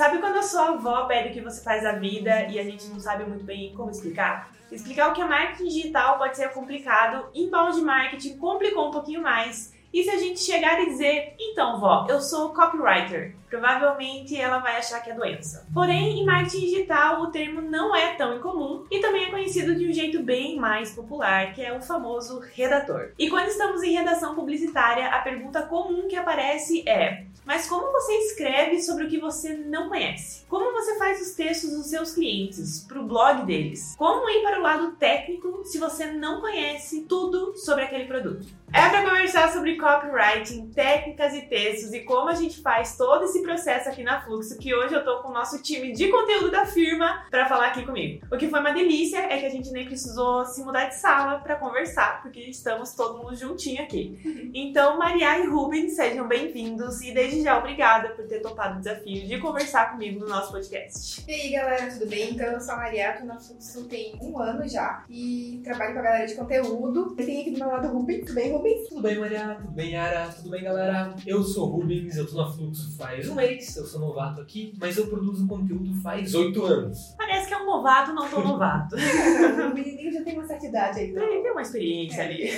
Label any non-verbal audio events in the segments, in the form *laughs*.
Sabe quando a sua avó pede o que você faz da vida e a gente não sabe muito bem como explicar? Explicar o que é marketing digital pode ser complicado, inbound marketing complicou um pouquinho mais. E se a gente chegar e dizer, então, vó, eu sou copywriter, provavelmente ela vai achar que é doença. Porém, em marketing digital, o termo não é tão incomum e também é conhecido de um jeito bem mais popular, que é o famoso redator. E quando estamos em redação publicitária, a pergunta comum que aparece é: mas como você escreve sobre o que você não conhece? Como você faz os textos dos seus clientes para o blog deles? Como ir para o lado técnico se você não conhece tudo sobre aquele produto? É para conversar sobre copywriting, técnicas e textos e como a gente faz todo esse processo aqui na Fluxo, que hoje eu tô com o nosso time de conteúdo da firma para falar aqui comigo. O que foi uma delícia é que a gente nem precisou se mudar de sala para conversar, porque estamos todo mundo juntinho aqui. Então, Maria e Rubens, sejam bem-vindos e desde já obrigada por ter topado o desafio de conversar comigo no nosso podcast. E aí, galera, tudo bem? Então, eu sou a Maria, tô na Fluxo tem um ano já e trabalho com a galera de conteúdo. Eu tenho aqui do meu lado o Rubens, tudo bem, Rubens? Tudo bem, Maria? Tudo bem, Yara? Tudo bem, galera? Eu sou o Rubens, eu tô na Fluxo faz um mês, eu sou novato aqui, mas eu produzo conteúdo faz oito anos. Parece que é um novato, não tão novato. *laughs* o menininho já tem uma certa idade aí, né? Tem, uma experiência ali.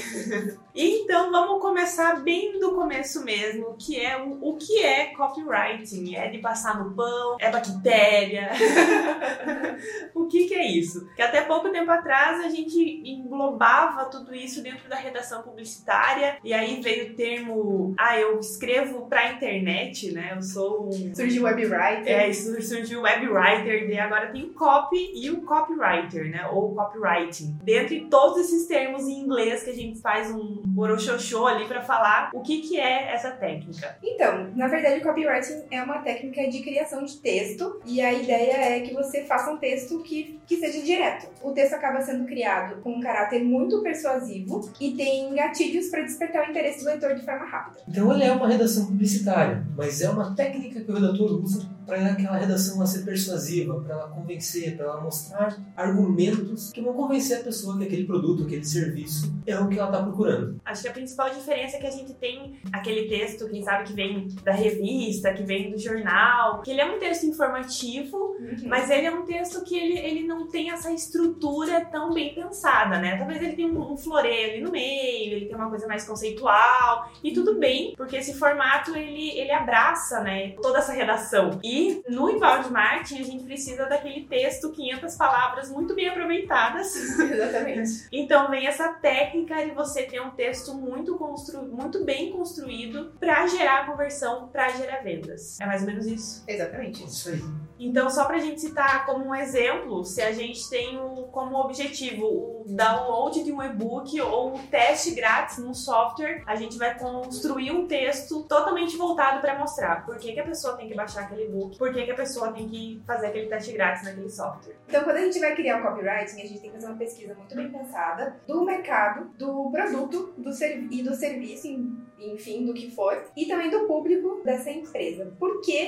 então vamos começar bem do começo mesmo, que é o, o que é copywriting? É de passar no pão? É bactéria? *laughs* o que, que é isso? Que até pouco tempo atrás a gente englobava tudo isso dentro da redação publicitária e aí veio o termo, ah, eu escrevo pra internet, né? Eu sou um... Surgiu webwriter. É, surgiu o webwriter, e agora tem o copy e o copywriter, né? Ou copywriting. Dentre todos esses termos em inglês que a gente faz um borochochô ali para falar o que, que é essa técnica. Então, na verdade, o copywriting é uma técnica de criação de texto e a ideia é que você faça um texto que, que seja direto. O texto acaba sendo criado com um caráter muito persuasivo e tem gatilhos para despertar o interesse do leitor de forma rápida. Então, ele é uma redação publicitária, mas é uma técnica que o redator usa para aquela redação ser persuasiva, para ela convencer, para ela mostrar argumentos que vão convencer a pessoa que aquele produto, aquele serviço é o que ela está procurando. Acho que a principal diferença é que a gente tem aquele texto, quem sabe, que vem da revista, que vem do jornal, que ele é um texto informativo, uhum. mas ele é um texto que ele, ele não tem essa estrutura tão bem pensada, né? Talvez ele tenha um, um floreio ali no meio, ele tem uma coisa mais conceitual, e tudo bem, porque esse formato ele, ele abraça, né, toda essa redação. E no inbound marketing a gente precisa daquele texto 500 palavras muito bem aproveitadas. *laughs* Exatamente. então vem essa técnica de você ter um texto muito constru... muito bem construído para gerar conversão, para gerar vendas. É mais ou menos isso. Exatamente. Isso aí. Então, só para a gente citar como um exemplo, se a gente tem um, como objetivo o download de um e-book ou um teste grátis num software, a gente vai construir um texto totalmente voltado para mostrar por que, que a pessoa tem que baixar aquele e-book, por que, que a pessoa tem que fazer aquele teste grátis naquele software. Então, quando a gente vai criar o copywriting, a gente tem que fazer uma pesquisa muito bem pensada do mercado, do produto do e do serviço, enfim, do que for, e também do público dessa empresa. Por que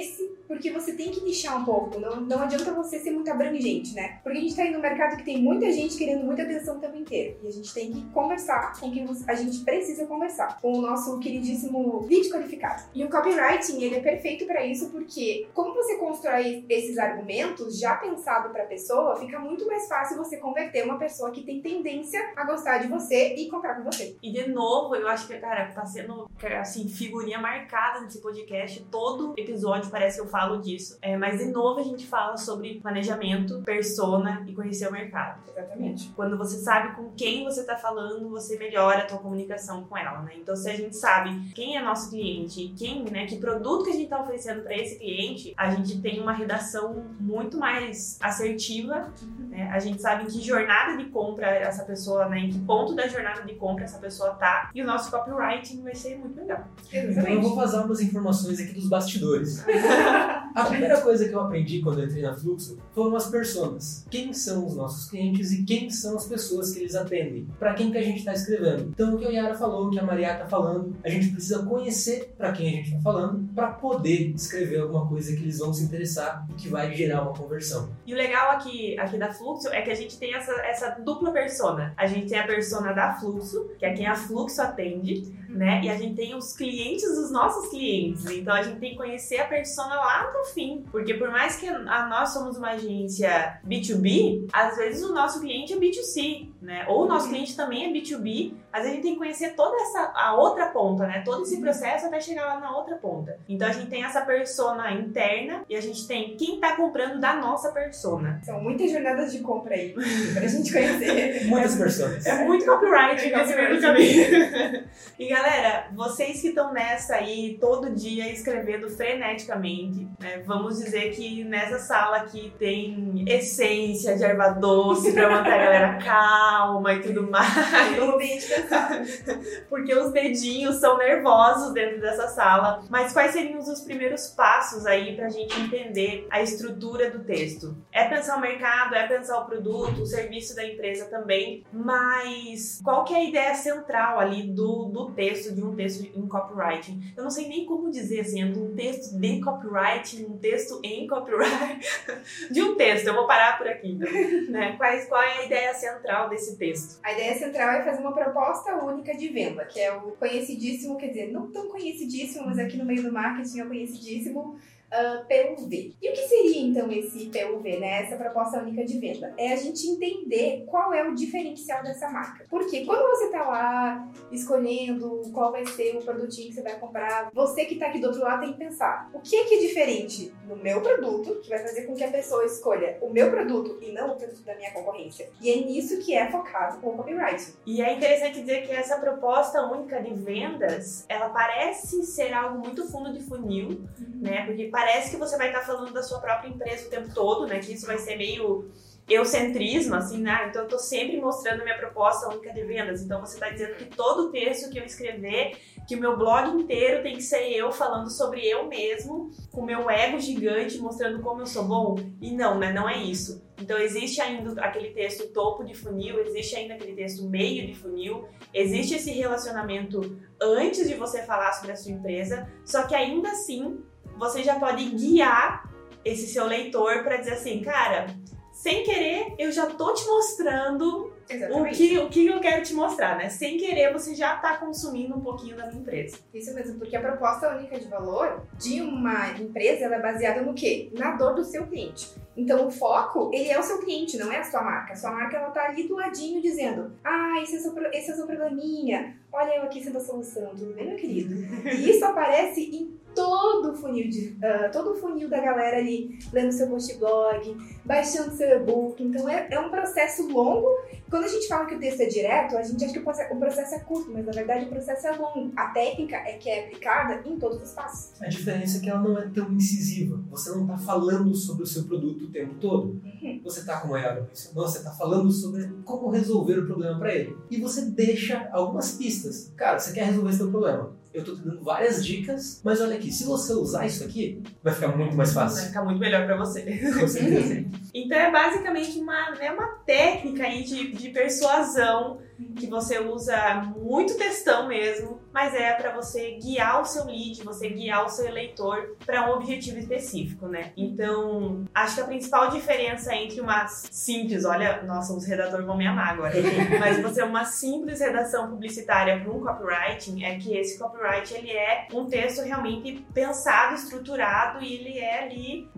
porque você tem que nichar um pouco. Não, não adianta você ser muito abrangente, né? Porque a gente tá em um mercado que tem muita gente querendo muita atenção o tempo inteiro. E a gente tem que conversar com quem a gente precisa conversar. Com o nosso queridíssimo vídeo qualificado. E o copywriting, ele é perfeito para isso porque, como você constrói esses argumentos já pensado para a pessoa, fica muito mais fácil você converter uma pessoa que tem tendência a gostar de você e comprar com você. E de novo, eu acho que, cara, tá sendo, assim, figurinha marcada nesse podcast. Todo episódio parece que eu falo disso. É, mas de novo a gente fala sobre planejamento, persona e conhecer o mercado. Exatamente. Quando você sabe com quem você está falando, você melhora a tua comunicação com ela, né? Então se a gente sabe quem é nosso cliente, quem, né, que produto que a gente está oferecendo para esse cliente, a gente tem uma redação muito mais assertiva, né? A gente sabe em que jornada de compra essa pessoa, né, em que ponto da jornada de compra essa pessoa tá, e o nosso copywriting vai ser muito legal. Exatamente. Então eu vou fazer umas informações aqui dos bastidores. *laughs* A primeira coisa que eu aprendi quando eu entrei na Fluxo foram as personas. Quem são os nossos clientes e quem são as pessoas que eles atendem? Para quem que a gente está escrevendo? Então, o que a Yara falou, o que a Maria está falando, a gente precisa conhecer para quem a gente está falando para poder escrever alguma coisa que eles vão se interessar e que vai gerar uma conversão. E o legal aqui, aqui da Fluxo é que a gente tem essa, essa dupla persona. A gente tem a persona da Fluxo, que é quem a Fluxo atende, né? E a gente tem os clientes dos nossos clientes. Então, a gente tem que conhecer a persona lá no fim. Porque por mais que a nós somos uma agência B2B, às vezes o nosso cliente é B2C, né? Ou o nosso cliente também é B2B, vezes a gente tem que conhecer toda essa a outra ponta, né? Todo esse processo até chegar lá na outra ponta. Então a gente tem essa persona interna e a gente tem quem tá comprando da nossa persona. São muitas jornadas de compra aí pra gente conhecer. *laughs* Muitas pessoas. É muito copyright É nesse meio do caminho. e galera, vocês que estão nessa aí todo dia escrevendo freneticamente, né? Vamos dizer que nessa sala aqui tem essência de erva doce pra manter a galera calma e tudo mais. No ambiente pensado. *laughs* Porque os dedinhos são nervosos dentro dessa sala. Mas quais seriam os primeiros passos aí pra gente entender a estrutura do texto? É pensar o mercado, é pensar o produto, o serviço da empresa também, mas qual que é a ideia central ali do, do texto, de um texto em copywriting? Eu não sei nem como dizer assim, é de um texto de copywriting, um texto em copyright, *laughs* de um texto, eu vou parar por aqui, então, né? Quais, qual é a ideia central desse texto? A ideia central é fazer uma proposta única de venda, que é o conhecidíssimo, quer dizer, não tão conhecidíssimo, mas aqui no meio do marketing é conhecidíssimo ah, PUV. E o que seria então esse PUV, né? Essa proposta única de venda? É a gente entender qual é o diferencial dessa marca. Porque quando você tá lá escolhendo qual vai ser o produtinho que você vai comprar, você que tá aqui do outro lado tem que pensar: o que é que é diferente no meu produto que vai fazer com que a pessoa escolha o meu produto e não o produto da minha concorrência? E é nisso que é focado o copywriting. E é interessante dizer que essa proposta única de vendas, ela parece ser algo muito fundo de funil, né? Porque parece que você vai estar falando da sua própria empresa o tempo todo, né? Que isso vai ser meio eucentrismo, assim, né? Então eu tô sempre mostrando minha proposta única de vendas. Então você tá dizendo que todo texto que eu escrever, que o meu blog inteiro tem que ser eu falando sobre eu mesmo, com meu ego gigante, mostrando como eu sou bom. E não, né? Não é isso. Então existe ainda aquele texto topo de funil, existe ainda aquele texto meio de funil, existe esse relacionamento antes de você falar sobre a sua empresa, só que ainda assim você já pode guiar esse seu leitor para dizer assim, cara, sem querer eu já tô te mostrando o que, o que eu quero te mostrar, né? Sem querer você já tá consumindo um pouquinho da minha empresa. Isso mesmo, porque a proposta única de valor de uma empresa ela é baseada no quê? Na dor do seu cliente. Então o foco, ele é o seu cliente, não é a sua marca. A sua marca ela tá ali do ladinho dizendo: "Ah, esse é o seu, esse é o seu probleminha. Olha eu aqui sendo a solução, tudo bem, meu querido?" E isso aparece em todo o funil de ah, todo o funil da galera ali lendo seu post blog, baixando seu e-book. Então é, é um processo longo. Quando a gente fala que o texto é direto, a gente acha que o processo é curto, mas na verdade o processo é longo. A técnica é que é aplicada em todos os passos. A diferença é que ela não é tão incisiva. Você não está falando sobre o seu produto o tempo todo. Você está, a Yara mencionou, você está falando sobre como resolver o problema para ele. E você deixa algumas pistas. Cara, você quer resolver seu problema. Eu estou te dando várias dicas, mas olha aqui, se você usar isso aqui, vai ficar muito mais Vai fácil. ficar muito melhor para você. Com certeza. *laughs* Então é basicamente uma, né, uma técnica aí de, de persuasão que você usa muito textão mesmo, mas é para você guiar o seu lead, você guiar o seu eleitor para um objetivo específico, né? Então, acho que a principal diferença entre uma simples, olha, nossa, os redatores vão me amar agora, *laughs* mas você uma simples redação publicitária para um copywriting é que esse copyright ele é um texto realmente pensado, estruturado e ele é ali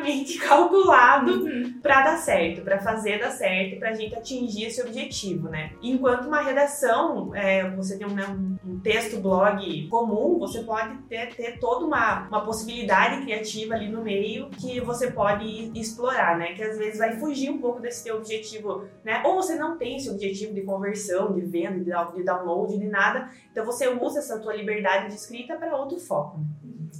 *laughs* calculado para dar certo, para fazer dar certo, para a gente atingir esse objetivo, né? Enquanto uma redação, é, você tem um, né, um- texto blog comum, você pode ter, ter toda uma, uma possibilidade criativa ali no meio que você pode explorar, né? Que às vezes vai fugir um pouco desse teu objetivo, né? Ou você não tem esse objetivo de conversão, de venda, de down- de download, de nada. Então você usa essa tua liberdade de escrita para outro foco.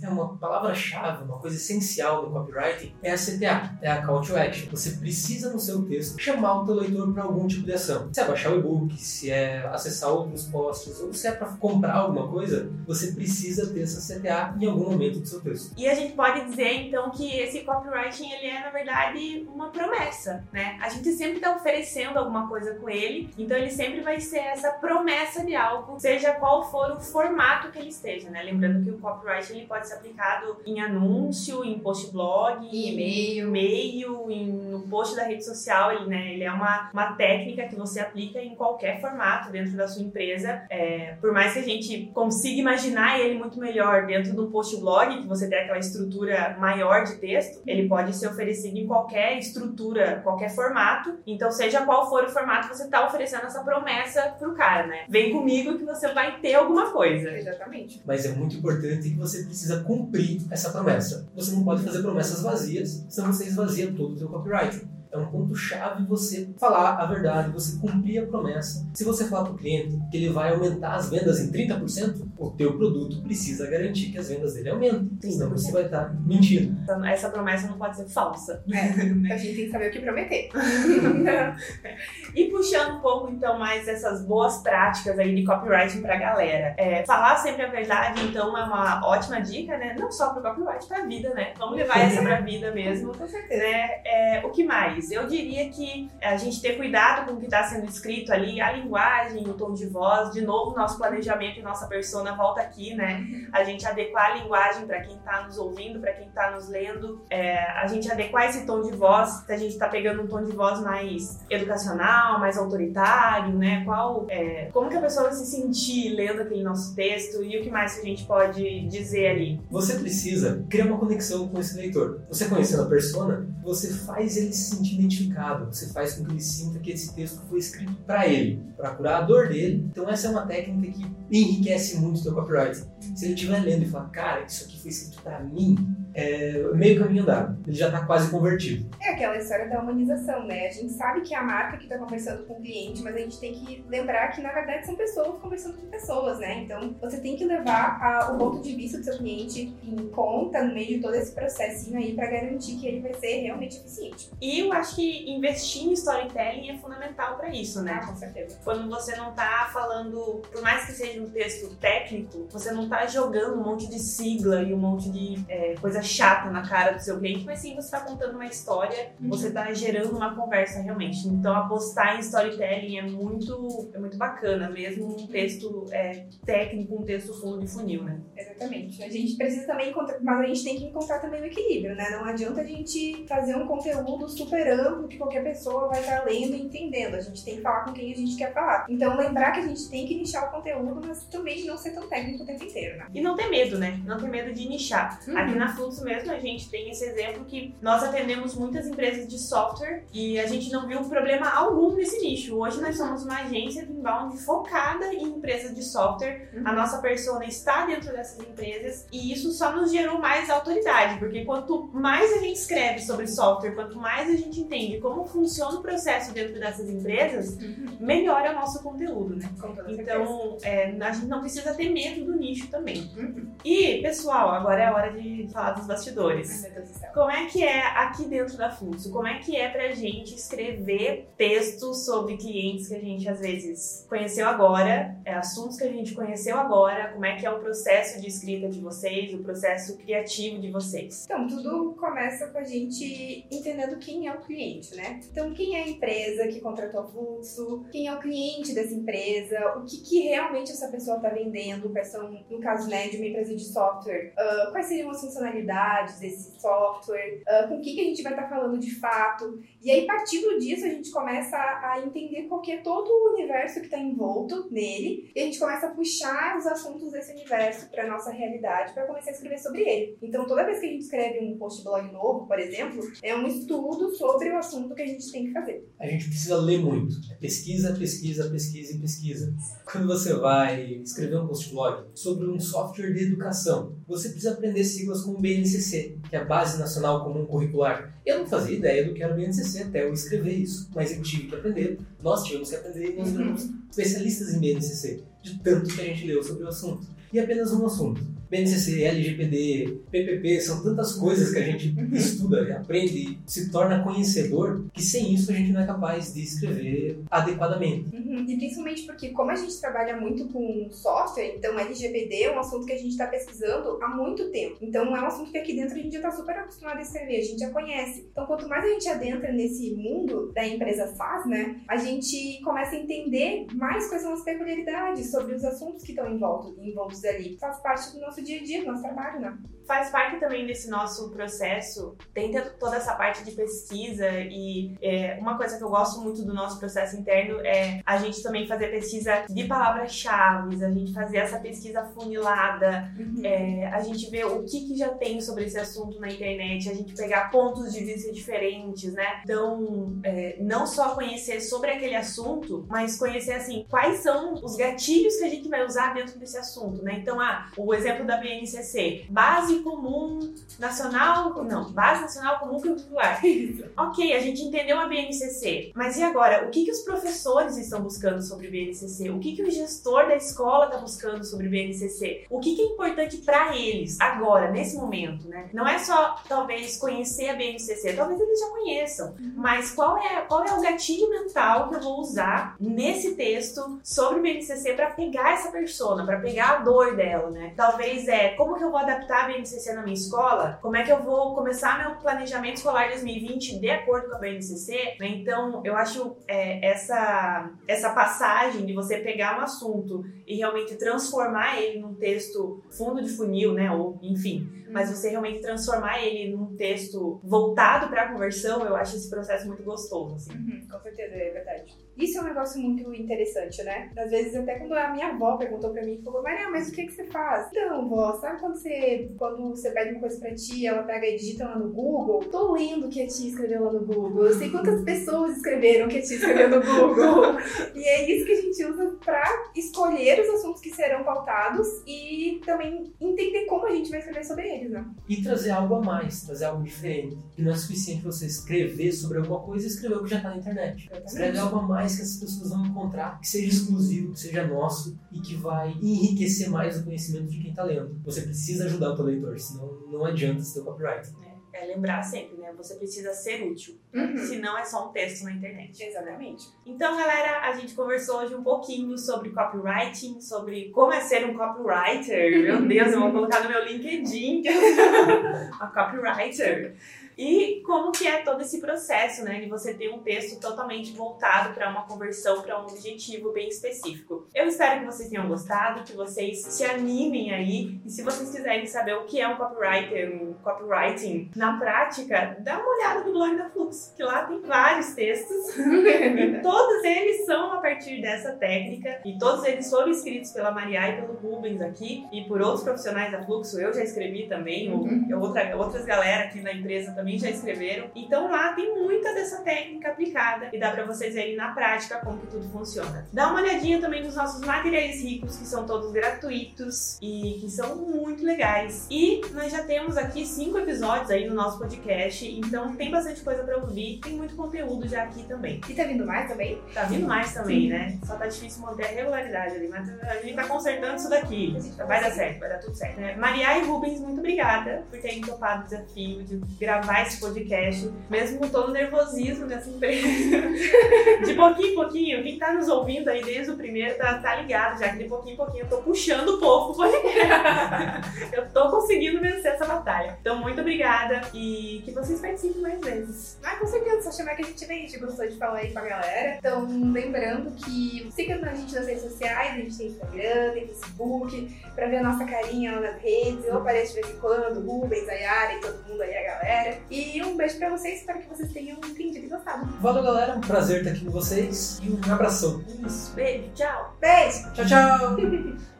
É uma palavra-chave, uma coisa essencial do copywriting é a CTA, é a Call to Action. Você precisa no seu texto chamar o teu leitor para algum tipo de ação. Se é baixar o e-book, se é acessar outros posts, ou se é para comprar alguma coisa, você precisa ter essa CTA em algum momento do seu texto. E a gente pode dizer então que esse copywriting ele é na verdade uma promessa, né? A gente sempre está oferecendo alguma coisa com ele, então ele sempre vai ser essa promessa de algo, seja qual for o formato que ele esteja, né? Lembrando que o copywriting ele pode se ser aplicado em anúncio, em post blog, Em e-mail. e-mail, em, no post da rede social. Ele, né, ele é uma, uma técnica que você aplica em qualquer formato dentro da sua empresa. É, por mais que a gente consiga imaginar ele muito melhor dentro do post blog, que você tem aquela estrutura maior de texto, ele pode ser oferecido em qualquer estrutura, qualquer formato. Então, seja qual for o formato, você está oferecendo essa promessa pro cara, né? Vem comigo que você vai ter alguma coisa. Exatamente. Mas é muito importante que você precisa cumprir essa promessa. Você não pode fazer promessas vazias, senão você esvazia todo o seu copyright. É um ponto-chave você falar a verdade, você cumprir a promessa. Se você falar para o cliente que ele vai aumentar as vendas em 30%, o teu produto precisa garantir que as vendas dele aumentem. Senão você vai estar mentindo. Então, Essa promessa não pode ser falsa. *laughs* É, a gente tem que saber o que prometer. *laughs* E puxando um pouco, então, mais dessas boas práticas aí de copywriting pra galera. É, falar sempre a verdade, então, é uma ótima dica, né? Não só pro copyright, pra vida, né? Vamos levar essa pra vida mesmo. *laughs* Com certeza. Né? É, o que mais? Eu diria que a gente ter cuidado com o que está sendo escrito ali, a linguagem, o tom de voz, de novo, nosso planejamento e nossa persona volta aqui, né? A gente adequar a linguagem para quem está nos ouvindo, para quem está nos lendo, é, a gente adequar esse tom de voz, se a gente está pegando um tom de voz mais educacional, mais autoritário, né? Qual, é, como que a pessoa vai se sentir lendo aquele nosso texto e o que mais a gente pode dizer ali? Você precisa criar uma conexão com esse leitor. Você conhecendo a persona, você faz ele se sentir identificado, você faz com que ele sinta que esse texto foi escrito para ele, para curar a dor dele. Então essa é uma técnica que enriquece muito o teu copyright. Se ele estiver lendo e falar, cara, isso aqui foi escrito para mim, é meio caminho andado. Ele já está quase convertido. É aquela história da humanização, né? A gente sabe que é a marca que está conversando com o cliente, mas a gente tem que lembrar que, na verdade, são pessoas conversando com pessoas, né? Então, você tem que levar a- o ponto de vista do seu cliente em conta no meio de todo esse processinho aí para garantir que ele vai ser realmente eficiente. E eu acho que investir em storytelling é fundamental para isso, né? Ah, com certeza. quando você não tá falando, por mais que seja um texto técnico, você não tá jogando um monte de sigla e um monte de é, coisa chata na cara do seu cliente, mas sim você tá contando uma história, você tá gerando uma conversa realmente. Então apostar em storytelling é muito, é muito bacana, mesmo um texto é, técnico, um texto fundo de funil, né? Exatamente. A gente precisa também encontrar, mas a gente tem que encontrar também o equilíbrio, né? Não adianta a gente fazer um conteúdo super amplo que qualquer pessoa vai estar lendo e entendendo. A gente tem que falar com quem a gente quer falar. Então, lembrar que a gente tem que nichar o conteúdo, mas também não ser tão técnico o tempo inteiro, né? E não ter medo, né? Não ter medo de nichar. Uhum. Aqui na Mesmo a gente tem esse exemplo que nós atendemos muitas empresas de software e a gente não viu problema algum nesse nicho. Hoje nós somos uma agência de inbound focada em empresas de software. Uhum. A nossa persona está dentro dessas empresas e isso só nos gerou mais autoridade, porque quanto mais a gente escreve sobre software, quanto mais a gente entende como funciona o processo dentro dessas empresas, melhor é o nosso conteúdo, né? Então, é, a gente não precisa ter medo do nicho também. Uhum. E, pessoal, agora é a hora de falar dos Bastidores. Como é que é aqui dentro da Fluxo? Como é que é pra gente escrever textos sobre clientes que a gente às vezes conheceu agora, é, assuntos que a gente conheceu agora, como é que é o processo de escrita de vocês, o processo criativo de vocês? Então, tudo começa com a gente entendendo quem é o cliente, né? Então, quem é a empresa que contratou a Fluxo, quem é o cliente dessa empresa, o que, que realmente essa pessoa está vendendo, quais são, no caso né, de uma empresa de software, ah, quais seriam as funcionalidades desse software, ah, com o que, que a gente vai estar falando de fato. E aí, partindo disso, a gente começa a a entender qual que é todo o universo que está envolto nele, e a gente começa a puxar os assuntos desse universo para nossa realidade, para começar a escrever sobre ele. Então, toda vez que a gente escreve um post blog novo, por exemplo, é um estudo sobre o assunto que a gente tem que fazer. A gente precisa ler muito. É pesquisa, pesquisa, pesquisa e pesquisa. Quando você vai escrever um post blog sobre um software de educação, você precisa aprender siglas como BNCC, que é a Base Nacional Comum Curricular. Eu não fazia ideia do que era o BNCC até eu escrever isso, mas eu tive que aprender. Nós tivemos que aprender e nós Uhum. viramos especialistas em BNCC, de tanto que a gente leu sobre o assunto. E apenas um assunto. BNCC, LGPD, PPP, são tantas coisas que a gente estuda, aprende e se torna conhecedor, que sem isso a gente não é capaz de escrever adequadamente. Uhum. E principalmente porque, como a gente trabalha muito com software, então LGPD é um assunto que a gente está pesquisando há muito tempo. Então, é um assunto que aqui dentro a gente já está super acostumado a escrever, a gente já conhece. Então, quanto mais a gente adentra nesse mundo da empresa SaaS, né, a gente começa a entender mais quais são as peculiaridades sobre os assuntos que estão envoltos, envoltos ali. Faz parte do nosso dia a dia, do nosso trabalho, né? faz parte também desse nosso processo, tem toda essa parte de pesquisa e é, uma coisa que eu gosto muito do nosso processo interno é a gente também fazer pesquisa de palavras-chave, a gente fazer essa pesquisa funilada, uhum. é, a gente ver o que, que já tem sobre esse assunto na internet, a gente pegar pontos de vista diferentes, né? Então, é, não só conhecer sobre aquele assunto, mas conhecer assim quais são os gatilhos que a gente vai usar dentro desse assunto, né? Então, ah, o exemplo da BNCC, base comum nacional, não, base nacional comum curricular. *laughs* ok, a gente entendeu a BNCC, mas e agora? O que, que os professores estão buscando sobre BNCC? O que, que o gestor da escola está buscando sobre BNCC? O que, que é importante para eles agora, nesse momento, né? Não é só, talvez, conhecer a BNCC, talvez eles já conheçam, uhum. mas qual é, qual é o gatilho mental que eu vou usar nesse texto sobre BNCC para pegar essa persona, para pegar a dor dela, né? Talvez é como que eu vou adaptar a BNCC na minha escola, como é que eu vou começar meu planejamento escolar 2020 de acordo com a BNCC? Né? Então, eu acho é, essa, essa passagem de você pegar um assunto e realmente transformar ele num texto fundo de funil, né? Ou, enfim, mas você realmente transformar ele num texto voltado para a conversão, eu acho esse processo muito gostoso. Assim. Uhum, com certeza, é verdade. Isso é um negócio muito interessante, né? Às vezes, até quando a minha avó perguntou pra mim, falou, Maria, mas o que, que você faz? Então, vó, sabe quando você, quando você pede uma coisa pra tia, ela pega e digita lá no Google? Tô lendo o que a tia escreveu lá no Google. Eu sei quantas pessoas escreveram o que a tia escreveu no Google. e é isso que a gente usa pra escolher os assuntos que serão pautados e também entender como a gente vai escrever sobre eles, né? E trazer algo a mais, trazer algo diferente. Que não é suficiente você escrever sobre alguma coisa e escrever o que já tá na internet. Escreve algo a mais que essas pessoas vão encontrar, que seja exclusivo, que seja nosso e que vai enriquecer mais o conhecimento de quem está lendo. Você precisa ajudar o teu leitor, senão não adianta ser copyright. É, é lembrar sempre, né? Você precisa ser útil. Uhum. Senão é só um texto na internet. Exatamente. Então, galera, a gente conversou hoje um pouquinho sobre copywriting, sobre como é ser um copywriter. Meu Deus, eu vou colocar no meu LinkedIn. *laughs* a copywriter. E como que é todo esse processo, né, de você ter um texto totalmente voltado para uma conversão, para um objetivo bem específico. Eu espero que vocês tenham gostado, que vocês se animem aí. E se vocês quiserem saber o que é um copywriter, um copywriting na prática, dá uma olhada no blog da Flux, que lá tem vários textos. e *laughs* todos eles são a partir dessa técnica e todos eles foram escritos pela Maria e pelo Rubens aqui e por outros profissionais da Fluxo. Eu já escrevi também, uhum. ou, outra, outras galera aqui na empresa também também já escreveram. Então lá tem muita dessa técnica aplicada e dá para vocês verem na prática como que tudo funciona. Dá uma olhadinha também nos nossos materiais ricos, que são todos gratuitos e que são muito legais. E nós já temos aqui cinco episódios aí no nosso podcast, então tem bastante coisa para ouvir, tem muito conteúdo já aqui também. E tá vindo mais também? Tá vindo mais também, né? Só tá difícil manter a regularidade ali, mas a gente tá consertando isso daqui. Vai dar certo, vai dar tudo certo. Né? Maria e Rubens, muito obrigada por terem topado o desafio de gravar gravar esse podcast, mesmo com todo o nervosismo dessa empresa. *laughs* de pouquinho em pouquinho, quem tá nos ouvindo aí desde o primeiro tá, tá ligado já que de pouquinho em pouquinho eu tô puxando o povo *laughs* eu tô conseguindo vencer essa batalha. Então, muito obrigada e que vocês participem mais vezes. Ah, com certeza, só chamar que a gente vem, a gente gostou de falar aí com a galera. Então, lembrando que siga a gente nas redes sociais, a gente tem Instagram, tem Facebook, pra ver a nossa carinha lá nas redes. Eu apareço de vez em quando, Rubens, a Yara e todo mundo aí, a galera. E um beijo pra vocês, espero que vocês tenham entendido e gostado. Valeu, galera. Um prazer estar aqui com vocês e um abração. Isso, beijo, tchau. Beijo. Tchau, tchau. *laughs*